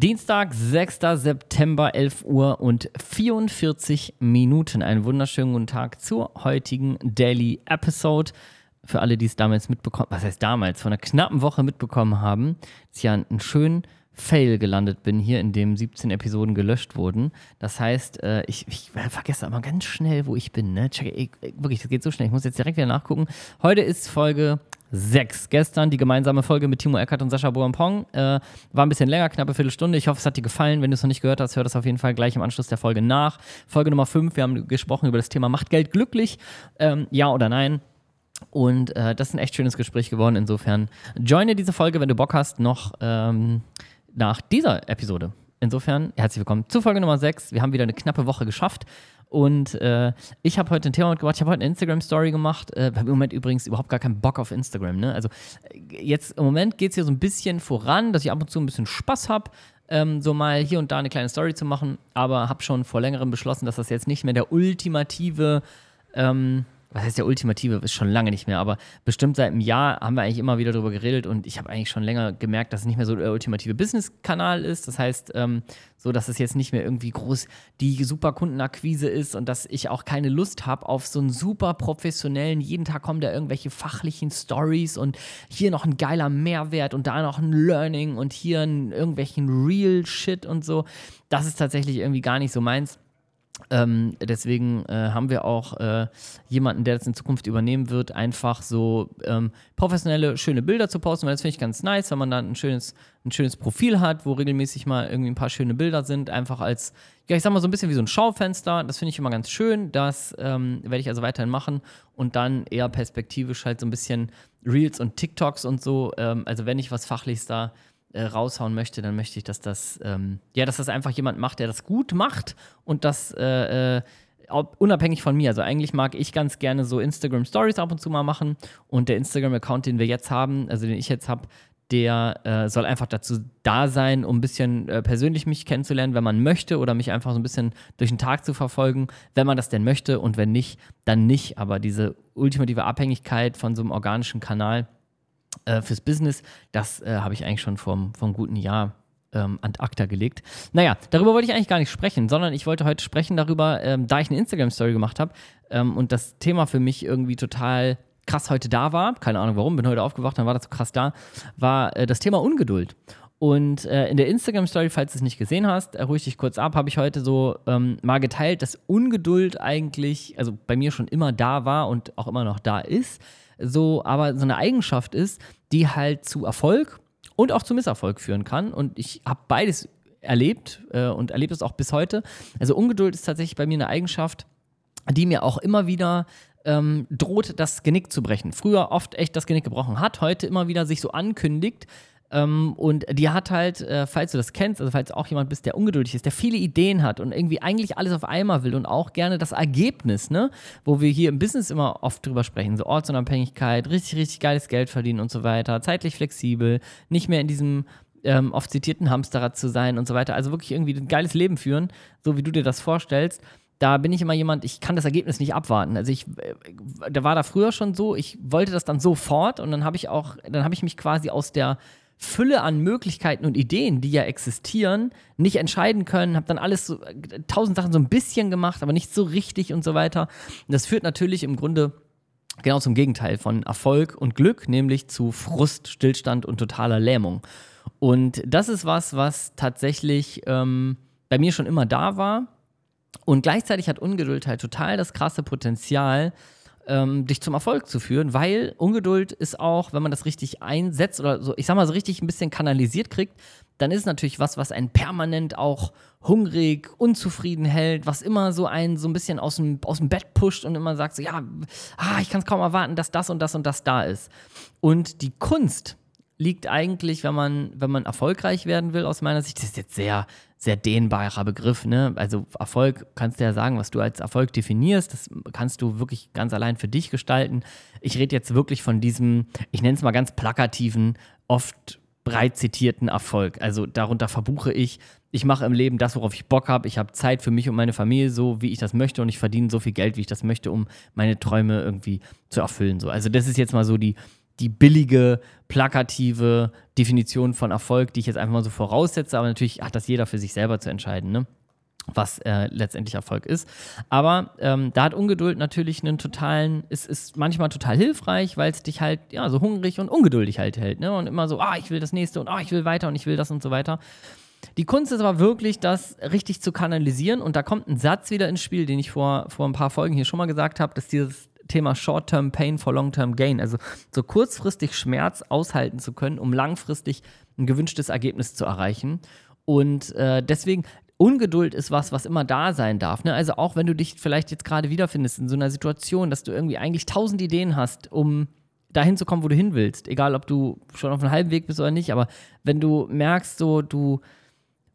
Dienstag, 6. September, 11 Uhr und 44 Minuten. Einen wunderschönen guten Tag zur heutigen Daily Episode. Für alle, die es damals mitbekommen, was heißt damals, von einer knappen Woche mitbekommen haben, dass ich ja einen schönen Fail gelandet bin hier, in dem 17 Episoden gelöscht wurden. Das heißt, äh, ich, ich vergesse aber ganz schnell, wo ich bin. Ne? Check, ich, wirklich, das geht so schnell. Ich muss jetzt direkt wieder nachgucken. Heute ist Folge 6. Gestern die gemeinsame Folge mit Timo Eckert und Sascha Boampong. Äh, war ein bisschen länger, knappe Viertelstunde. Ich hoffe, es hat dir gefallen. Wenn du es noch nicht gehört hast, hör das auf jeden Fall gleich im Anschluss der Folge nach. Folge Nummer 5, wir haben gesprochen über das Thema Macht Geld glücklich? Ähm, ja oder nein? Und äh, das ist ein echt schönes Gespräch geworden. Insofern joine diese Folge, wenn du Bock hast, noch ähm, nach dieser Episode. Insofern herzlich willkommen zu Folge Nummer 6. Wir haben wieder eine knappe Woche geschafft. Und äh, ich habe heute ein Thema mitgebracht. Ich habe heute eine Instagram-Story gemacht. Äh, im Moment übrigens überhaupt gar keinen Bock auf Instagram. Ne? Also äh, jetzt im Moment geht es hier so ein bisschen voran, dass ich ab und zu ein bisschen Spaß habe. Ähm, so mal hier und da eine kleine Story zu machen, aber habe schon vor längerem beschlossen, dass das jetzt nicht mehr der ultimative ähm, was heißt der ultimative, ist schon lange nicht mehr, aber bestimmt seit einem Jahr haben wir eigentlich immer wieder darüber geredet und ich habe eigentlich schon länger gemerkt, dass es nicht mehr so der ultimative Business-Kanal ist. Das heißt, ähm, so dass es jetzt nicht mehr irgendwie groß die super Kundenakquise ist und dass ich auch keine Lust habe auf so einen super professionellen, jeden Tag kommen da irgendwelche fachlichen Stories und hier noch ein geiler Mehrwert und da noch ein Learning und hier ein, irgendwelchen Real Shit und so. Das ist tatsächlich irgendwie gar nicht so meins. Ähm, deswegen äh, haben wir auch äh, jemanden, der das in Zukunft übernehmen wird, einfach so ähm, professionelle, schöne Bilder zu posten, weil das finde ich ganz nice, wenn man dann ein schönes, ein schönes Profil hat, wo regelmäßig mal irgendwie ein paar schöne Bilder sind, einfach als, ja, ich sag mal so ein bisschen wie so ein Schaufenster. Das finde ich immer ganz schön. Das ähm, werde ich also weiterhin machen und dann eher perspektivisch halt so ein bisschen Reels und TikToks und so. Ähm, also wenn ich was Fachliches da äh, raushauen möchte, dann möchte ich, dass das, ähm, ja, dass das einfach jemand macht, der das gut macht und das äh, äh, unabhängig von mir. Also eigentlich mag ich ganz gerne so Instagram Stories ab und zu mal machen und der Instagram-Account, den wir jetzt haben, also den ich jetzt habe, der äh, soll einfach dazu da sein, um ein bisschen äh, persönlich mich kennenzulernen, wenn man möchte, oder mich einfach so ein bisschen durch den Tag zu verfolgen, wenn man das denn möchte und wenn nicht, dann nicht. Aber diese ultimative Abhängigkeit von so einem organischen Kanal, äh, fürs Business, das äh, habe ich eigentlich schon vor einem guten Jahr ähm, ad acta gelegt. Naja, darüber wollte ich eigentlich gar nicht sprechen, sondern ich wollte heute sprechen darüber, ähm, da ich eine Instagram-Story gemacht habe ähm, und das Thema für mich irgendwie total krass heute da war, keine Ahnung warum, bin heute aufgewacht, dann war das so krass da, war äh, das Thema Ungeduld. Und äh, in der Instagram-Story, falls du es nicht gesehen hast, äh, ruhig dich kurz ab, habe ich heute so ähm, mal geteilt, dass Ungeduld eigentlich, also bei mir schon immer da war und auch immer noch da ist so aber so eine Eigenschaft ist, die halt zu Erfolg und auch zu Misserfolg führen kann. Und ich habe beides erlebt äh, und erlebe es auch bis heute. Also Ungeduld ist tatsächlich bei mir eine Eigenschaft, die mir auch immer wieder ähm, droht, das Genick zu brechen. Früher oft echt das Genick gebrochen hat, heute immer wieder sich so ankündigt, ähm, und die hat halt, äh, falls du das kennst, also falls du auch jemand bist, der ungeduldig ist, der viele Ideen hat und irgendwie eigentlich alles auf einmal will und auch gerne das Ergebnis, ne, wo wir hier im Business immer oft drüber sprechen, so Ortsunabhängigkeit, richtig, richtig geiles Geld verdienen und so weiter, zeitlich flexibel, nicht mehr in diesem ähm, oft zitierten Hamsterrad zu sein und so weiter, also wirklich irgendwie ein geiles Leben führen, so wie du dir das vorstellst da bin ich immer jemand, ich kann das Ergebnis nicht abwarten. Also ich, äh, da war da früher schon so, ich wollte das dann sofort und dann habe ich auch, dann habe ich mich quasi aus der Fülle an Möglichkeiten und Ideen, die ja existieren, nicht entscheiden können, habe dann alles so, tausend Sachen so ein bisschen gemacht, aber nicht so richtig und so weiter. Und das führt natürlich im Grunde genau zum Gegenteil von Erfolg und Glück, nämlich zu Frust, Stillstand und totaler Lähmung. Und das ist was, was tatsächlich ähm, bei mir schon immer da war. Und gleichzeitig hat Ungeduld halt total das krasse Potenzial, ähm, dich zum Erfolg zu führen, weil Ungeduld ist auch, wenn man das richtig einsetzt oder so, ich sag mal, so richtig ein bisschen kanalisiert kriegt, dann ist natürlich was, was einen permanent auch hungrig, unzufrieden hält, was immer so einen so ein bisschen aus dem, aus dem Bett pusht und immer sagt so, ja, ah, ich kann es kaum erwarten, dass das und das und das da ist. Und die Kunst liegt eigentlich, wenn man, wenn man erfolgreich werden will, aus meiner Sicht, das ist jetzt sehr, sehr dehnbarer Begriff, ne? Also Erfolg kannst du ja sagen, was du als Erfolg definierst, das kannst du wirklich ganz allein für dich gestalten. Ich rede jetzt wirklich von diesem, ich nenne es mal ganz plakativen, oft breit zitierten Erfolg. Also darunter verbuche ich, ich mache im Leben das, worauf ich Bock habe. Ich habe Zeit für mich und meine Familie, so wie ich das möchte, und ich verdiene so viel Geld, wie ich das möchte, um meine Träume irgendwie zu erfüllen. So. Also das ist jetzt mal so die, die billige, plakative Definition von Erfolg, die ich jetzt einfach mal so voraussetze, aber natürlich hat das jeder für sich selber zu entscheiden, ne? was äh, letztendlich Erfolg ist. Aber ähm, da hat Ungeduld natürlich einen totalen, es ist manchmal total hilfreich, weil es dich halt ja so hungrig und ungeduldig halt hält, ne? Und immer so, ah, ich will das nächste und ah, ich will weiter und ich will das und so weiter. Die Kunst ist aber wirklich, das richtig zu kanalisieren. Und da kommt ein Satz wieder ins Spiel, den ich vor, vor ein paar Folgen hier schon mal gesagt habe, dass dieses Thema Short-Term Pain for Long-Term Gain. Also so kurzfristig Schmerz aushalten zu können, um langfristig ein gewünschtes Ergebnis zu erreichen. Und äh, deswegen, Ungeduld ist was, was immer da sein darf. Ne? Also auch wenn du dich vielleicht jetzt gerade wiederfindest in so einer Situation, dass du irgendwie eigentlich tausend Ideen hast, um dahin zu kommen, wo du hin willst. Egal, ob du schon auf einem halben Weg bist oder nicht, aber wenn du merkst, so du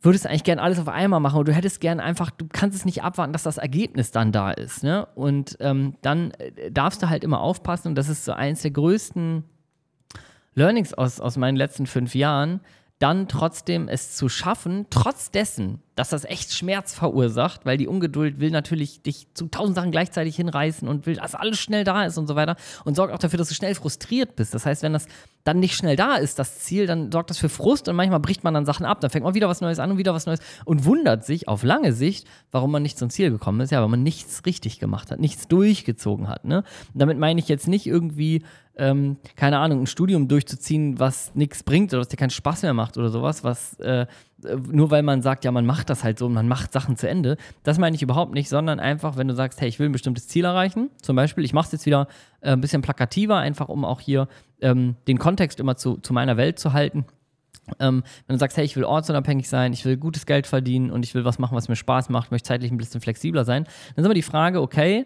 würdest eigentlich gern alles auf einmal machen und du hättest gern einfach, du kannst es nicht abwarten, dass das Ergebnis dann da ist. Ne? Und ähm, dann äh, darfst du halt immer aufpassen und das ist so eins der größten Learnings aus, aus meinen letzten fünf Jahren, dann trotzdem es zu schaffen, trotz dessen, dass das echt Schmerz verursacht, weil die Ungeduld will natürlich dich zu tausend Sachen gleichzeitig hinreißen und will, dass alles schnell da ist und so weiter und sorgt auch dafür, dass du schnell frustriert bist. Das heißt, wenn das dann nicht schnell da ist, das Ziel, dann sorgt das für Frust und manchmal bricht man dann Sachen ab, dann fängt man wieder was Neues an und wieder was Neues und wundert sich auf lange Sicht, warum man nicht zum Ziel gekommen ist. Ja, weil man nichts richtig gemacht hat, nichts durchgezogen hat. Ne? damit meine ich jetzt nicht irgendwie ähm, keine Ahnung, ein Studium durchzuziehen, was nichts bringt oder was dir keinen Spaß mehr macht oder sowas, was äh, nur weil man sagt, ja, man macht das halt so und man macht Sachen zu Ende. Das meine ich überhaupt nicht, sondern einfach, wenn du sagst, hey, ich will ein bestimmtes Ziel erreichen, zum Beispiel, ich mache es jetzt wieder äh, ein bisschen plakativer, einfach um auch hier ähm, den Kontext immer zu, zu meiner Welt zu halten. Ähm, wenn du sagst, hey, ich will ortsunabhängig sein, ich will gutes Geld verdienen und ich will was machen, was mir Spaß macht, möchte zeitlich ein bisschen flexibler sein, dann ist immer die Frage, okay,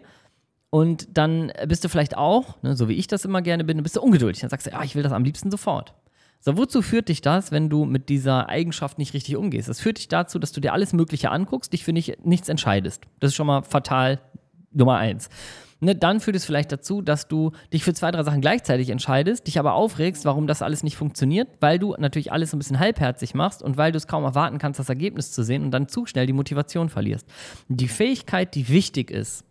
und dann bist du vielleicht auch, ne, so wie ich das immer gerne bin, bist du ungeduldig. Dann sagst du, ja, ich will das am liebsten sofort. So, wozu führt dich das, wenn du mit dieser Eigenschaft nicht richtig umgehst? Das führt dich dazu, dass du dir alles Mögliche anguckst, dich für nicht, nichts entscheidest. Das ist schon mal fatal Nummer eins. Ne, dann führt es vielleicht dazu, dass du dich für zwei, drei Sachen gleichzeitig entscheidest, dich aber aufregst, warum das alles nicht funktioniert, weil du natürlich alles ein bisschen halbherzig machst und weil du es kaum erwarten kannst, das Ergebnis zu sehen und dann zu schnell die Motivation verlierst. Die Fähigkeit, die wichtig ist,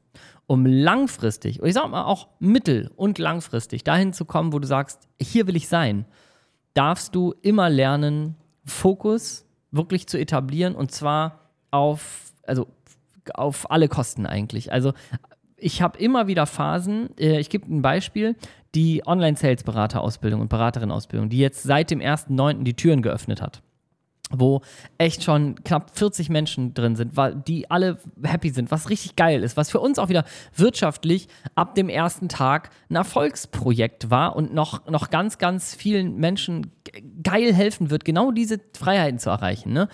um langfristig, ich sag mal auch mittel- und langfristig dahin zu kommen, wo du sagst, hier will ich sein, darfst du immer lernen, Fokus wirklich zu etablieren und zwar auf, also auf alle Kosten eigentlich. Also ich habe immer wieder Phasen, äh, ich gebe ein Beispiel, die Online-Sales-Berater-Ausbildung und Beraterin-Ausbildung, die jetzt seit dem 1.9. die Türen geöffnet hat wo echt schon knapp 40 Menschen drin sind, die alle happy sind, was richtig geil ist, was für uns auch wieder wirtschaftlich ab dem ersten Tag ein Erfolgsprojekt war und noch, noch ganz, ganz vielen Menschen geil helfen wird, genau diese Freiheiten zu erreichen. Ne?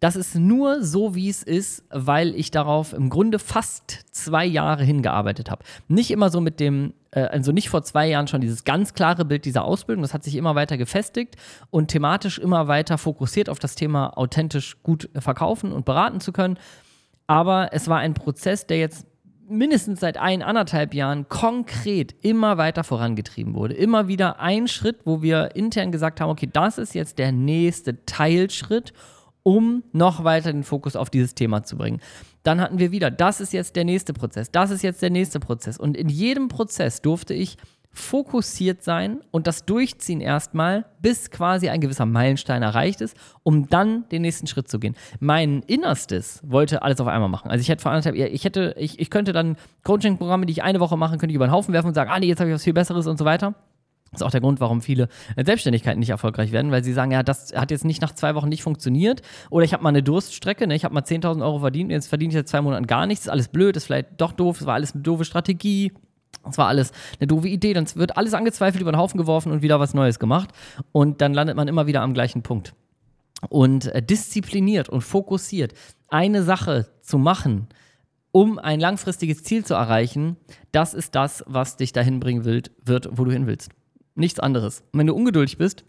Das ist nur so, wie es ist, weil ich darauf im Grunde fast zwei Jahre hingearbeitet habe. Nicht immer so mit dem, also nicht vor zwei Jahren schon dieses ganz klare Bild dieser Ausbildung, das hat sich immer weiter gefestigt und thematisch immer weiter fokussiert auf das Thema authentisch gut verkaufen und beraten zu können. Aber es war ein Prozess, der jetzt mindestens seit ein, anderthalb Jahren konkret immer weiter vorangetrieben wurde. Immer wieder ein Schritt, wo wir intern gesagt haben, okay, das ist jetzt der nächste Teilschritt um noch weiter den Fokus auf dieses Thema zu bringen. Dann hatten wir wieder, das ist jetzt der nächste Prozess, das ist jetzt der nächste Prozess. Und in jedem Prozess durfte ich fokussiert sein und das durchziehen erstmal, bis quasi ein gewisser Meilenstein erreicht ist, um dann den nächsten Schritt zu gehen. Mein Innerstes wollte alles auf einmal machen. Also ich hätte vor anderthalb, ich hätte, ich, ich könnte dann Coaching-Programme, die ich eine Woche mache, könnte ich über den Haufen werfen und sagen, ah nee, jetzt habe ich was viel Besseres und so weiter. Das ist auch der Grund, warum viele Selbstständigkeiten nicht erfolgreich werden, weil sie sagen, ja, das hat jetzt nicht nach zwei Wochen nicht funktioniert. Oder ich habe mal eine Durststrecke, ne? ich habe mal 10.000 Euro verdient, jetzt verdiene ich seit zwei Monaten gar nichts, ist alles blöd, ist vielleicht doch doof, es war alles eine doofe Strategie, es war alles eine doofe Idee, dann wird alles angezweifelt, über den Haufen geworfen und wieder was Neues gemacht. Und dann landet man immer wieder am gleichen Punkt. Und äh, diszipliniert und fokussiert eine Sache zu machen, um ein langfristiges Ziel zu erreichen, das ist das, was dich dahin bringen wird, wo du hin willst. Nichts anderes. Und wenn du ungeduldig bist,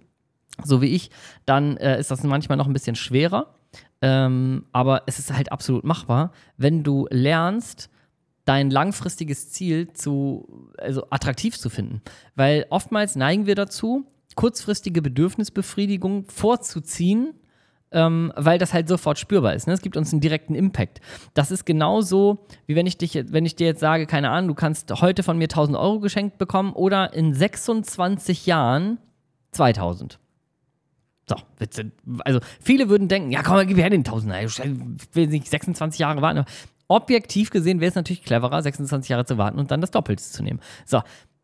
so wie ich, dann äh, ist das manchmal noch ein bisschen schwerer. Ähm, aber es ist halt absolut machbar, wenn du lernst, dein langfristiges Ziel zu, also attraktiv zu finden. Weil oftmals neigen wir dazu, kurzfristige Bedürfnisbefriedigung vorzuziehen ähm, weil das halt sofort spürbar ist. Ne? Es gibt uns einen direkten Impact. Das ist genauso, wie wenn ich, dich, wenn ich dir jetzt sage, keine Ahnung, du kannst heute von mir 1000 Euro geschenkt bekommen oder in 26 Jahren 2000. So, also viele würden denken, ja komm, gib her den Tausender, ich will nicht 26 Jahre warten. Objektiv gesehen wäre es natürlich cleverer, 26 Jahre zu warten und dann das Doppelte zu nehmen. So,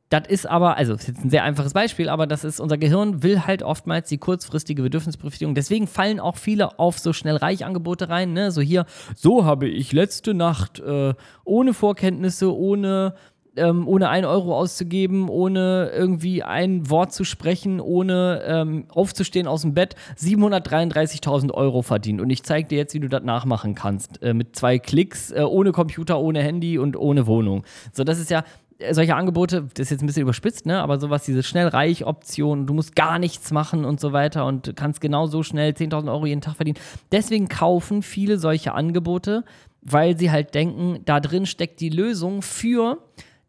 das ist aber, also das ist jetzt ein sehr einfaches Beispiel, aber das ist, unser Gehirn will halt oftmals die kurzfristige Bedürfnisbefriedigung. Deswegen fallen auch viele auf so schnell reich Angebote rein, ne? So hier, so habe ich letzte Nacht äh, ohne Vorkenntnisse, ohne ähm, ohne ein Euro auszugeben, ohne irgendwie ein Wort zu sprechen, ohne ähm, aufzustehen aus dem Bett, 733.000 Euro verdient. Und ich zeige dir jetzt, wie du das nachmachen kannst. Äh, mit zwei Klicks, äh, ohne Computer, ohne Handy und ohne Wohnung. So, das ist ja, solche Angebote, das ist jetzt ein bisschen überspitzt, ne? aber sowas, diese Schnellreich-Option, du musst gar nichts machen und so weiter und kannst genauso schnell 10.000 Euro jeden Tag verdienen. Deswegen kaufen viele solche Angebote, weil sie halt denken, da drin steckt die Lösung für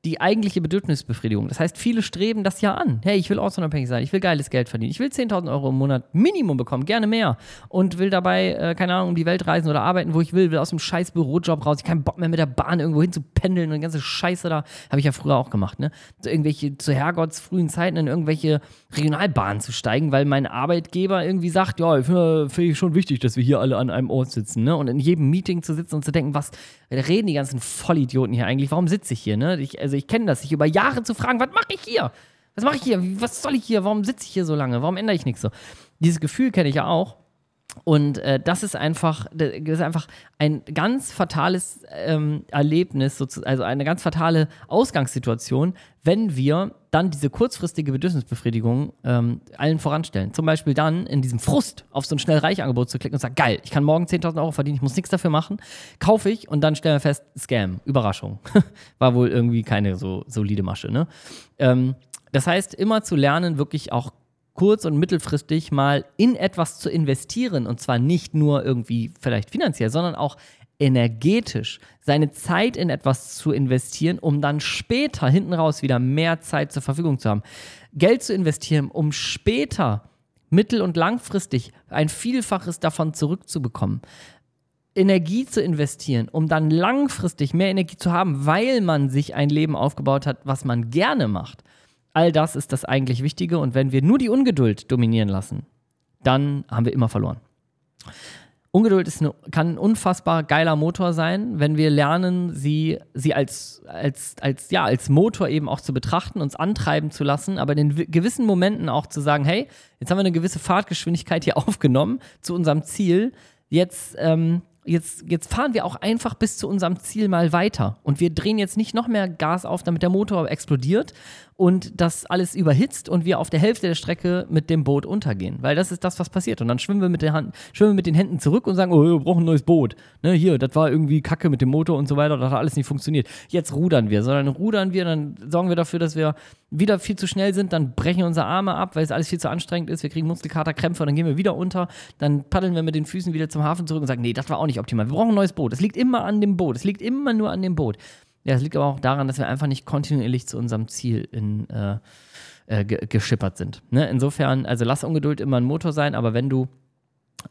die eigentliche Bedürfnisbefriedigung. Das heißt, viele streben das ja an. Hey, ich will ortsunabhängig sein, ich will geiles Geld verdienen, ich will 10.000 Euro im Monat Minimum bekommen, gerne mehr. Und will dabei, äh, keine Ahnung, um die Welt reisen oder arbeiten, wo ich will, will aus dem scheiß Bürojob raus. Ich habe keinen Bock mehr mit der Bahn irgendwo hin zu pendeln und die ganze Scheiße da. Habe ich ja früher auch gemacht, ne? Zu irgendwelche, zu Herrgotts frühen Zeiten in irgendwelche Regionalbahnen zu steigen, weil mein Arbeitgeber irgendwie sagt, ja, finde find ich schon wichtig, dass wir hier alle an einem Ort sitzen, ne? Und in jedem Meeting zu sitzen und zu denken, was reden die ganzen Vollidioten hier eigentlich? Warum sitze ich hier, ne? Ich, also ich kenne das, sich über Jahre zu fragen, was mache ich hier? Was mache ich hier? Was soll ich hier? Warum sitze ich hier so lange? Warum ändere ich nichts so? Dieses Gefühl kenne ich ja auch. Und äh, das ist einfach, das ist einfach ein ganz fatales ähm, Erlebnis, also eine ganz fatale Ausgangssituation, wenn wir dann diese kurzfristige Bedürfnisbefriedigung ähm, allen voranstellen. Zum Beispiel dann in diesem Frust auf so ein schnell reich Angebot zu klicken und sagen, geil, ich kann morgen 10.000 Euro verdienen, ich muss nichts dafür machen, kaufe ich und dann stellen wir fest, Scam, Überraschung. War wohl irgendwie keine so solide Masche. Ne? Ähm, das heißt, immer zu lernen, wirklich auch kurz- und mittelfristig mal in etwas zu investieren. Und zwar nicht nur irgendwie vielleicht finanziell, sondern auch energetisch seine Zeit in etwas zu investieren, um dann später hinten raus wieder mehr Zeit zur Verfügung zu haben. Geld zu investieren, um später mittel- und langfristig ein Vielfaches davon zurückzubekommen. Energie zu investieren, um dann langfristig mehr Energie zu haben, weil man sich ein Leben aufgebaut hat, was man gerne macht. All das ist das eigentlich Wichtige und wenn wir nur die Ungeduld dominieren lassen, dann haben wir immer verloren. Ungeduld ist eine, kann ein unfassbar geiler Motor sein, wenn wir lernen, sie, sie als, als, als, ja, als Motor eben auch zu betrachten, uns antreiben zu lassen, aber in gewissen Momenten auch zu sagen, hey, jetzt haben wir eine gewisse Fahrtgeschwindigkeit hier aufgenommen zu unserem Ziel, jetzt ähm, jetzt, jetzt fahren wir auch einfach bis zu unserem Ziel mal weiter. Und wir drehen jetzt nicht noch mehr Gas auf, damit der Motor explodiert und das alles überhitzt und wir auf der Hälfte der Strecke mit dem Boot untergehen. Weil das ist das, was passiert. Und dann schwimmen wir mit, der Hand, schwimmen wir mit den Händen zurück und sagen, oh, wir brauchen ein neues Boot. Ne, hier, das war irgendwie Kacke mit dem Motor und so weiter, das hat alles nicht funktioniert. Jetzt rudern wir, sondern rudern wir, dann sorgen wir dafür, dass wir wieder viel zu schnell sind, dann brechen unsere Arme ab, weil es alles viel zu anstrengend ist, wir kriegen Muskelkater, Krämpfe und dann gehen wir wieder unter, dann paddeln wir mit den Füßen wieder zum Hafen zurück und sagen, nee, das war auch nicht optimal. Wir brauchen ein neues Boot. Es liegt immer an dem Boot. Es liegt immer nur an dem Boot. Ja, es liegt aber auch daran, dass wir einfach nicht kontinuierlich zu unserem Ziel in, äh, äh, geschippert sind. Ne? Insofern, also lass Ungeduld immer ein Motor sein, aber wenn du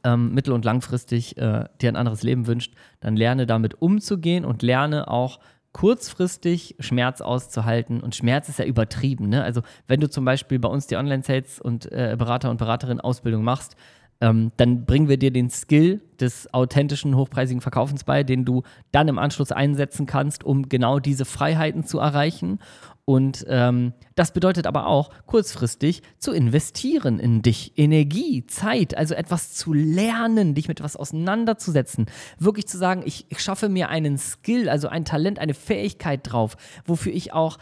ähm, mittel- und langfristig äh, dir ein anderes Leben wünscht, dann lerne damit umzugehen und lerne auch kurzfristig Schmerz auszuhalten. Und Schmerz ist ja übertrieben. Ne? Also wenn du zum Beispiel bei uns die Online-Sales und äh, Berater und Beraterin Ausbildung machst, ähm, dann bringen wir dir den Skill des authentischen, hochpreisigen Verkaufens bei, den du dann im Anschluss einsetzen kannst, um genau diese Freiheiten zu erreichen. Und ähm, das bedeutet aber auch, kurzfristig zu investieren in dich. Energie, Zeit, also etwas zu lernen, dich mit etwas auseinanderzusetzen. Wirklich zu sagen, ich, ich schaffe mir einen Skill, also ein Talent, eine Fähigkeit drauf, wofür ich auch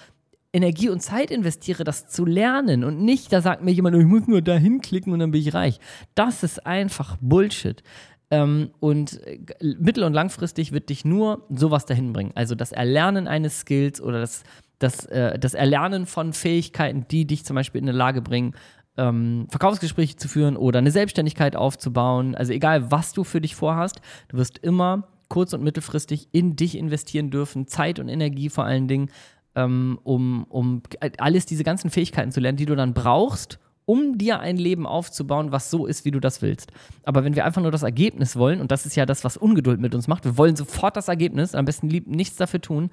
Energie und Zeit investiere, das zu lernen und nicht, da sagt mir jemand, ich muss nur da hinklicken und dann bin ich reich. Das ist einfach Bullshit. Ähm, und äh, mittel- und langfristig wird dich nur sowas dahin bringen. Also das Erlernen eines Skills oder das das, äh, das Erlernen von Fähigkeiten, die dich zum Beispiel in eine Lage bringen, ähm, Verkaufsgespräche zu führen oder eine Selbstständigkeit aufzubauen. Also egal, was du für dich vorhast, du wirst immer kurz- und mittelfristig in dich investieren dürfen, Zeit und Energie vor allen Dingen, ähm, um, um alles diese ganzen Fähigkeiten zu lernen, die du dann brauchst, um dir ein Leben aufzubauen, was so ist, wie du das willst. Aber wenn wir einfach nur das Ergebnis wollen, und das ist ja das, was Ungeduld mit uns macht, wir wollen sofort das Ergebnis, am besten lieb nichts dafür tun,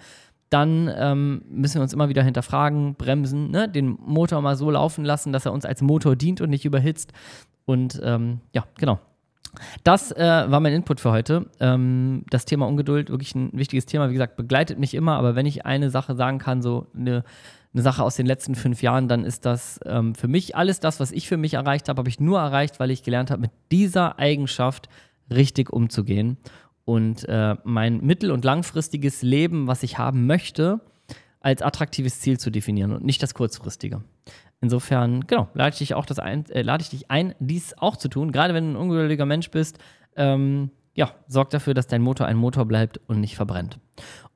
dann ähm, müssen wir uns immer wieder hinterfragen, bremsen, ne? den Motor mal so laufen lassen, dass er uns als Motor dient und nicht überhitzt. Und ähm, ja, genau. Das äh, war mein Input für heute. Ähm, das Thema Ungeduld, wirklich ein wichtiges Thema. Wie gesagt, begleitet mich immer, aber wenn ich eine Sache sagen kann, so eine, eine Sache aus den letzten fünf Jahren, dann ist das ähm, für mich alles das, was ich für mich erreicht habe, habe ich nur erreicht, weil ich gelernt habe, mit dieser Eigenschaft richtig umzugehen und äh, mein mittel- und langfristiges Leben, was ich haben möchte, als attraktives Ziel zu definieren und nicht das kurzfristige. Insofern, genau, lade ich dich auch das ein, äh, lade ich dich ein, dies auch zu tun. Gerade wenn du ein ungeduldiger Mensch bist, ähm, ja, sorg dafür, dass dein Motor ein Motor bleibt und nicht verbrennt.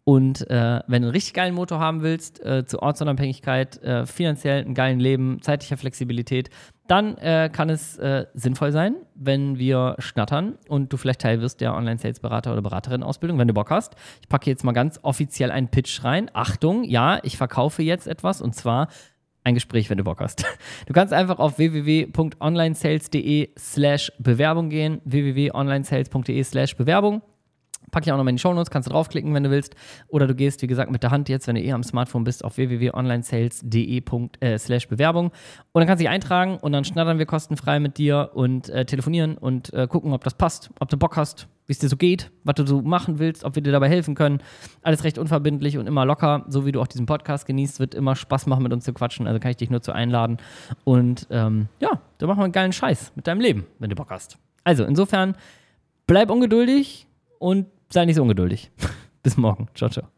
Und äh, wenn du einen richtig geilen Motor haben willst, äh, zur Ortsunabhängigkeit, äh, finanziell einen geilen Leben, zeitlicher Flexibilität, dann äh, kann es äh, sinnvoll sein, wenn wir schnattern und du vielleicht Teil wirst der Online-Sales-Berater oder Beraterin-Ausbildung, wenn du Bock hast. Ich packe jetzt mal ganz offiziell einen Pitch rein. Achtung, ja, ich verkaufe jetzt etwas und zwar ein Gespräch, wenn du Bock hast. Du kannst einfach auf www.onlinesales.de slash Bewerbung gehen, www.onlinesales.de slash Bewerbung Packe ich auch noch mal in die Shownotes, kannst du draufklicken, wenn du willst. Oder du gehst, wie gesagt, mit der Hand jetzt, wenn du eh am Smartphone bist, auf www.onlinesales.de äh, slash Bewerbung. Und dann kannst du dich eintragen und dann schnattern wir kostenfrei mit dir und äh, telefonieren und äh, gucken, ob das passt, ob du Bock hast, wie es dir so geht, was du so machen willst, ob wir dir dabei helfen können. Alles recht unverbindlich und immer locker, so wie du auch diesen Podcast genießt, wird immer Spaß machen, mit uns zu quatschen. Also kann ich dich nur zu einladen. Und ähm, ja, da machen wir einen geilen Scheiß mit deinem Leben, wenn du Bock hast. Also insofern, bleib ungeduldig und sei nicht so ungeduldig. Bis morgen. Ciao, ciao.